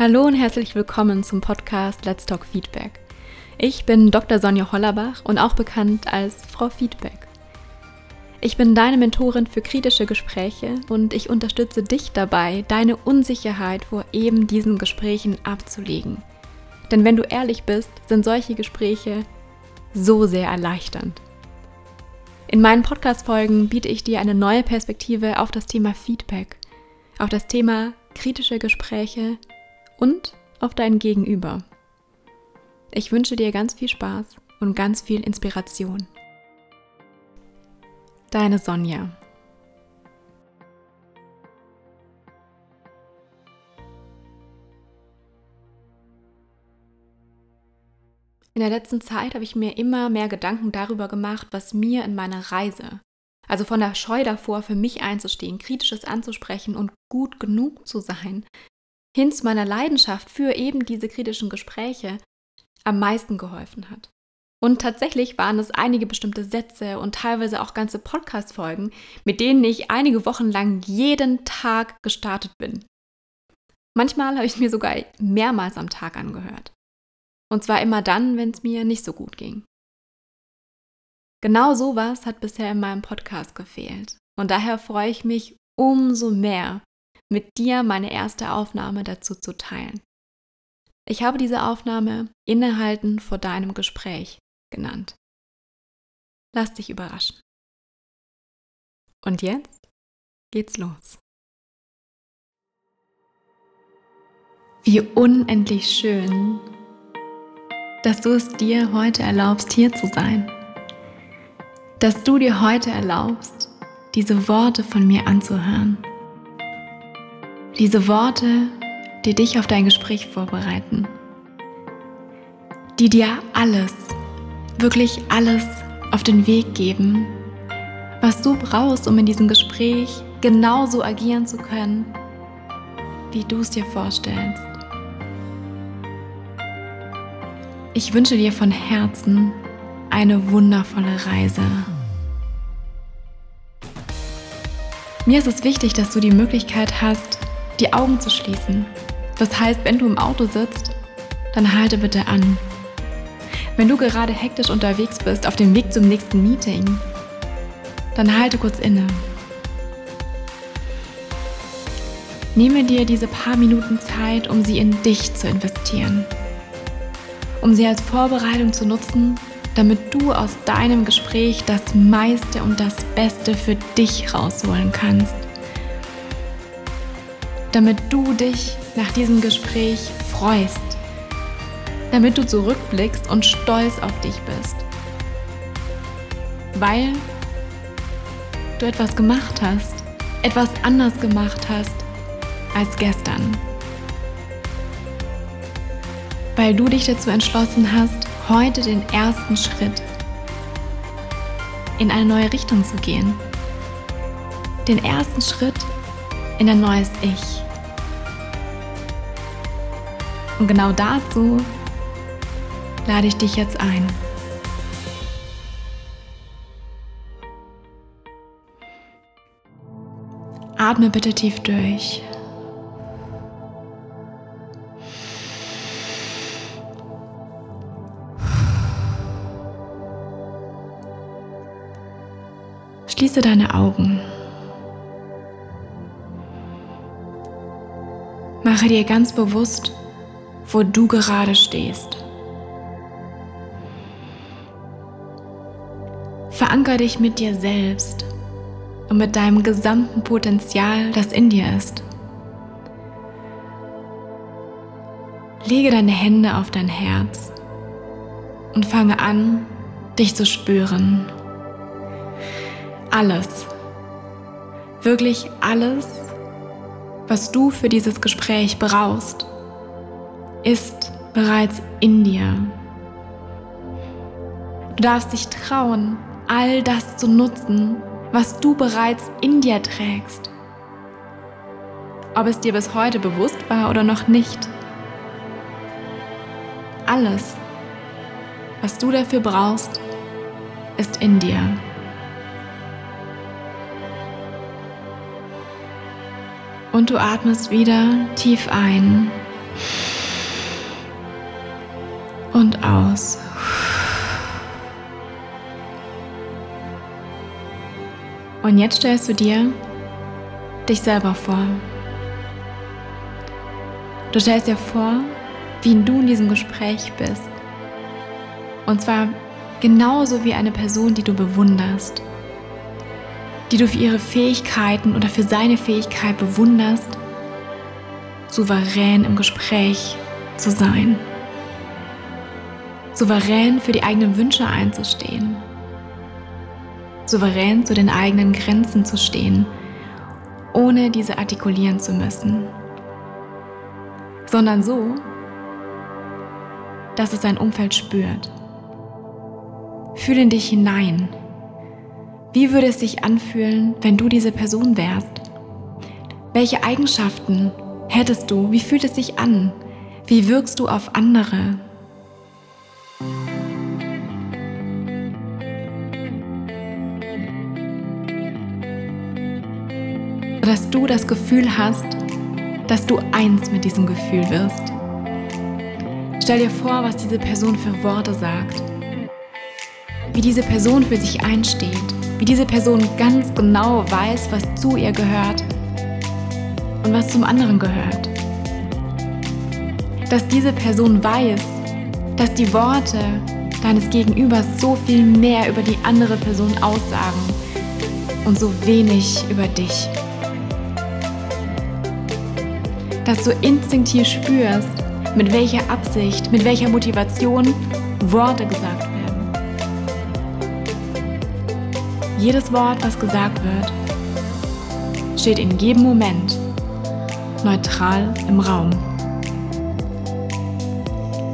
Hallo und herzlich willkommen zum Podcast Let's Talk Feedback. Ich bin Dr. Sonja Hollerbach und auch bekannt als Frau Feedback. Ich bin deine Mentorin für kritische Gespräche und ich unterstütze dich dabei, deine Unsicherheit vor eben diesen Gesprächen abzulegen. Denn wenn du ehrlich bist, sind solche Gespräche so sehr erleichternd. In meinen Podcast-Folgen biete ich dir eine neue Perspektive auf das Thema Feedback, auf das Thema kritische Gespräche und auf dein Gegenüber. Ich wünsche dir ganz viel Spaß und ganz viel Inspiration. Deine Sonja. In der letzten Zeit habe ich mir immer mehr Gedanken darüber gemacht, was mir in meiner Reise, also von der Scheu davor, für mich einzustehen, kritisches anzusprechen und gut genug zu sein, hin zu meiner Leidenschaft für eben diese kritischen Gespräche am meisten geholfen hat. Und tatsächlich waren es einige bestimmte Sätze und teilweise auch ganze Podcast-Folgen, mit denen ich einige Wochen lang jeden Tag gestartet bin. Manchmal habe ich mir sogar mehrmals am Tag angehört. Und zwar immer dann, wenn es mir nicht so gut ging. Genau sowas hat bisher in meinem Podcast gefehlt. Und daher freue ich mich umso mehr, mit dir meine erste Aufnahme dazu zu teilen. Ich habe diese Aufnahme Innehalten vor deinem Gespräch genannt. Lass dich überraschen. Und jetzt geht's los. Wie unendlich schön, dass du es dir heute erlaubst, hier zu sein. Dass du dir heute erlaubst, diese Worte von mir anzuhören. Diese Worte, die dich auf dein Gespräch vorbereiten. Die dir alles, wirklich alles auf den Weg geben, was du brauchst, um in diesem Gespräch genauso agieren zu können, wie du es dir vorstellst. Ich wünsche dir von Herzen eine wundervolle Reise. Mir ist es wichtig, dass du die Möglichkeit hast, die Augen zu schließen. Das heißt, wenn du im Auto sitzt, dann halte bitte an. Wenn du gerade hektisch unterwegs bist auf dem Weg zum nächsten Meeting, dann halte kurz inne. Nehme dir diese paar Minuten Zeit, um sie in dich zu investieren. Um sie als Vorbereitung zu nutzen, damit du aus deinem Gespräch das meiste und das Beste für dich rausholen kannst damit du dich nach diesem Gespräch freust, damit du zurückblickst und stolz auf dich bist, weil du etwas gemacht hast, etwas anders gemacht hast als gestern, weil du dich dazu entschlossen hast, heute den ersten Schritt in eine neue Richtung zu gehen, den ersten Schritt in ein neues Ich. Und genau dazu lade ich dich jetzt ein. Atme bitte tief durch. Schließe deine Augen. Mache dir ganz bewusst, wo du gerade stehst. Veranker dich mit dir selbst und mit deinem gesamten Potenzial, das in dir ist. Lege deine Hände auf dein Herz und fange an, dich zu spüren. Alles, wirklich alles, was du für dieses Gespräch brauchst, ist bereits in dir. Du darfst dich trauen, all das zu nutzen, was du bereits in dir trägst. Ob es dir bis heute bewusst war oder noch nicht. Alles, was du dafür brauchst, ist in dir. Und du atmest wieder tief ein Und aus. Und jetzt stellst du dir dich selber vor. Du stellst dir vor, wie du in diesem Gespräch bist. Und zwar genauso wie eine Person, die du bewunderst, die du für ihre Fähigkeiten oder für seine Fähigkeit bewunderst, souverän im Gespräch zu sein, souverän für die eigenen Wünsche einzustehen, souverän zu den eigenen Grenzen zu stehen, ohne diese artikulieren zu müssen, sondern so, dass es sein Umfeld spürt. Fühle in dich hinein. Wie würde es sich anfühlen, wenn du diese Person wärst? Welche Eigenschaften hättest du? Wie fühlt es sich an? Wie wirkst du auf andere? Dass du das Gefühl hast, dass du eins mit diesem Gefühl wirst. Stell dir vor, was diese Person für Worte sagt wie diese Person für sich einsteht, wie diese Person ganz genau weiß, was zu ihr gehört und was zum anderen gehört. Dass diese Person weiß, dass die Worte deines Gegenübers so viel mehr über die andere Person aussagen und so wenig über dich. Dass du instinktiv spürst, mit welcher Absicht, mit welcher Motivation Worte gesagt werden. Jedes Wort, was gesagt wird, steht in jedem Moment neutral im Raum.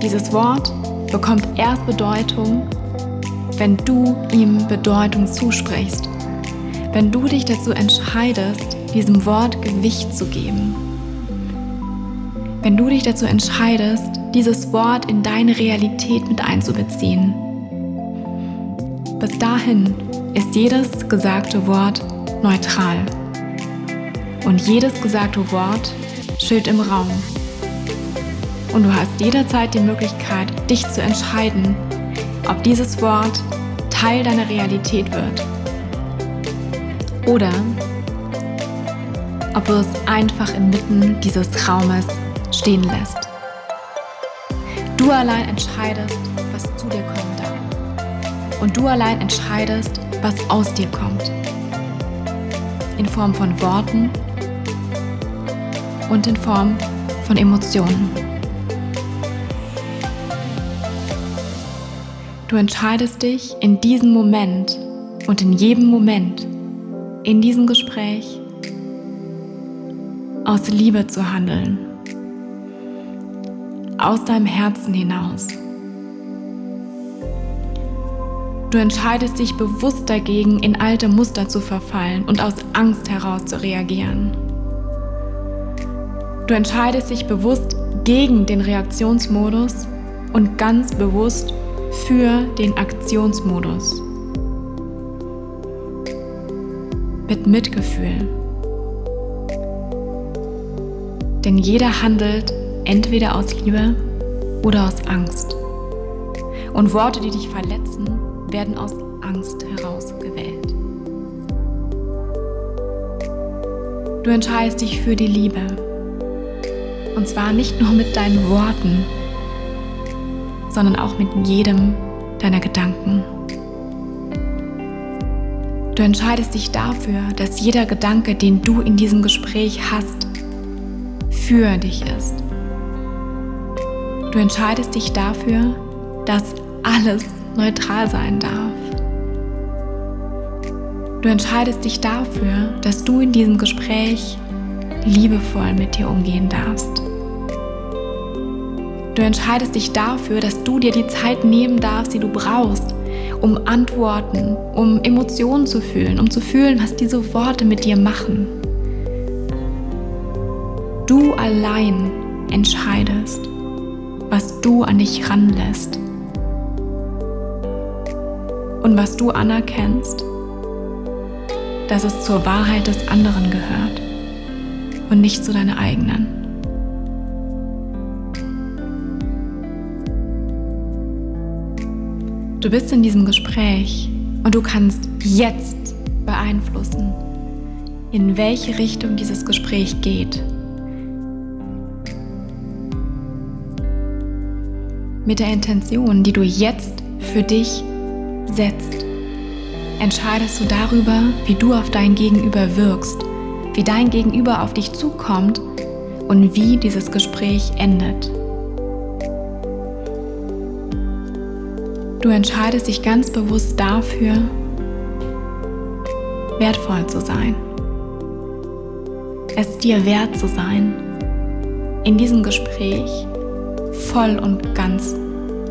Dieses Wort bekommt erst Bedeutung, wenn du ihm Bedeutung zusprichst, wenn du dich dazu entscheidest, diesem Wort Gewicht zu geben, wenn du dich dazu entscheidest, dieses Wort in deine Realität mit einzubeziehen. Bis dahin ist jedes gesagte Wort neutral. Und jedes gesagte Wort steht im Raum. Und du hast jederzeit die Möglichkeit, dich zu entscheiden, ob dieses Wort Teil deiner Realität wird. Oder ob du es einfach inmitten dieses Raumes stehen lässt. Du allein entscheidest, was zu dir kommen darf. Und du allein entscheidest, was aus dir kommt. In Form von Worten und in Form von Emotionen. Du entscheidest dich in diesem Moment und in jedem Moment in diesem Gespräch aus Liebe zu handeln, aus deinem Herzen hinaus. Du entscheidest dich bewusst dagegen, in alte Muster zu verfallen und aus Angst heraus zu reagieren. Du entscheidest dich bewusst gegen den Reaktionsmodus und ganz bewusst für den Aktionsmodus. Mit Mitgefühl. Denn jeder handelt entweder aus Liebe oder aus Angst. Und Worte, die dich verletzen, werden aus Angst heraus gewählt. Du entscheidest dich für die Liebe. Und zwar nicht nur mit deinen Worten, sondern auch mit jedem deiner Gedanken. Du entscheidest dich dafür, dass jeder Gedanke, den du in diesem Gespräch hast, für dich ist. Du entscheidest dich dafür, dass alles neutral sein darf. Du entscheidest dich dafür, dass du in diesem Gespräch liebevoll mit dir umgehen darfst. Du entscheidest dich dafür, dass du dir die Zeit nehmen darfst, die du brauchst, um Antworten, um Emotionen zu fühlen, um zu fühlen, was diese Worte mit dir machen. Du allein entscheidest, was du an dich ranlässt und was du anerkennst, dass es zur Wahrheit des anderen gehört und nicht zu deiner eigenen. Du bist in diesem Gespräch und du kannst jetzt beeinflussen, in welche Richtung dieses Gespräch geht Mit der Intention, die du jetzt für dich setzt, entscheidest du darüber, wie du auf dein Gegenüber wirkst, wie dein Gegenüber auf dich zukommt und wie dieses Gespräch endet. Du entscheidest dich ganz bewusst dafür, wertvoll zu sein. Es dir wert zu sein, in diesem Gespräch voll und ganz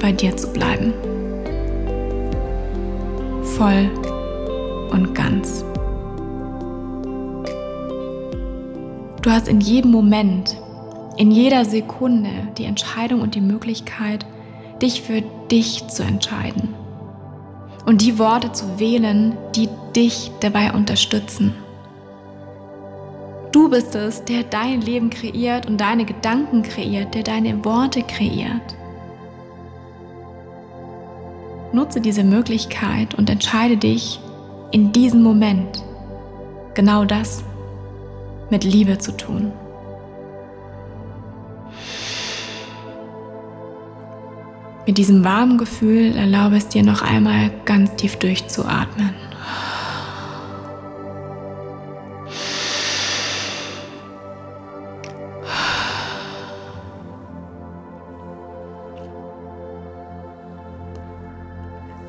bei dir zu bleiben. Voll und ganz. Du hast in jedem Moment, in jeder Sekunde die Entscheidung und die Möglichkeit, dich für dich zu entscheiden und die Worte zu wählen, die dich dabei unterstützen. Du bist es, der dein Leben kreiert und deine Gedanken kreiert, der deine Worte kreiert. Nutze diese Möglichkeit und entscheide dich in diesem Moment genau das mit Liebe zu tun. Mit diesem warmen Gefühl erlaube es dir noch einmal ganz tief durchzuatmen.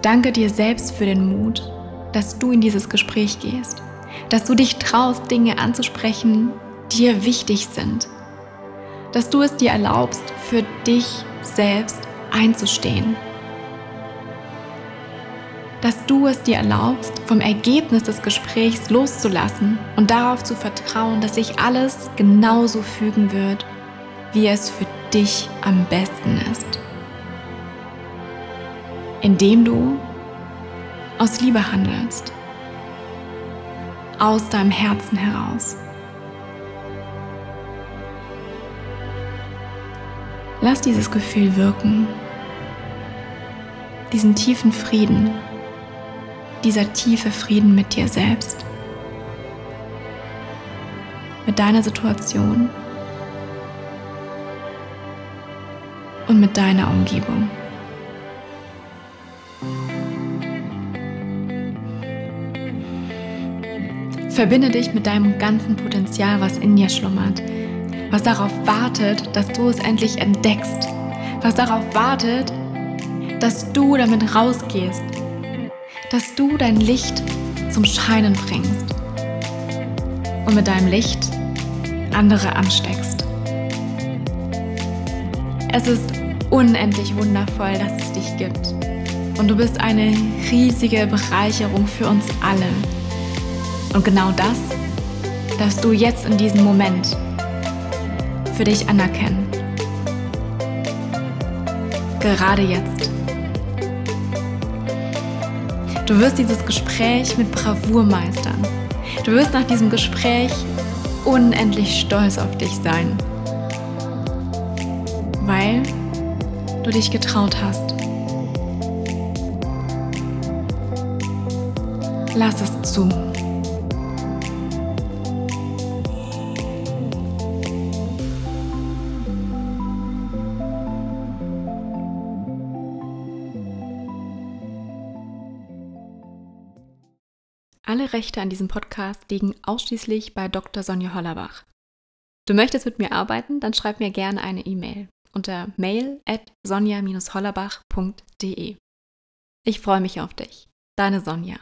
Danke dir selbst für den Mut, dass du in dieses Gespräch gehst, dass du dich traust, Dinge anzusprechen, die dir wichtig sind, dass du es dir erlaubst, für dich selbst einzustehen. Dass du es dir erlaubst, vom Ergebnis des Gesprächs loszulassen und darauf zu vertrauen, dass sich alles genauso fügen wird, wie es für dich am besten ist. Indem du aus Liebe handelst, aus deinem Herzen heraus. Lass dieses Gefühl wirken, diesen tiefen Frieden, dieser tiefe Frieden mit dir selbst, mit deiner Situation. Und mit deiner Umgebung. Verbinde dich mit deinem ganzen Potenzial, was in dir schlummert was darauf wartet, dass du es endlich entdeckst, was darauf wartet, dass du damit rausgehst, dass du dein Licht zum Scheinen bringst und mit deinem Licht andere ansteckst. Es ist unendlich wundervoll, dass es dich gibt. Und du bist eine riesige Bereicherung für uns alle. Und genau das darfst du jetzt in diesem Moment für dich anerkennen. Gerade jetzt. Du wirst dieses Gespräch mit Bravour meistern. Du wirst nach diesem Gespräch unendlich stolz auf dich sein, weil du dich getraut hast. Lass es zu. Alle Rechte an diesem Podcast liegen ausschließlich bei Dr. Sonja Hollerbach. Du möchtest mit mir arbeiten? Dann schreib mir gerne eine E-Mail unter mail at sonja-hollerbach.de. Ich freue mich auf dich. Deine Sonja.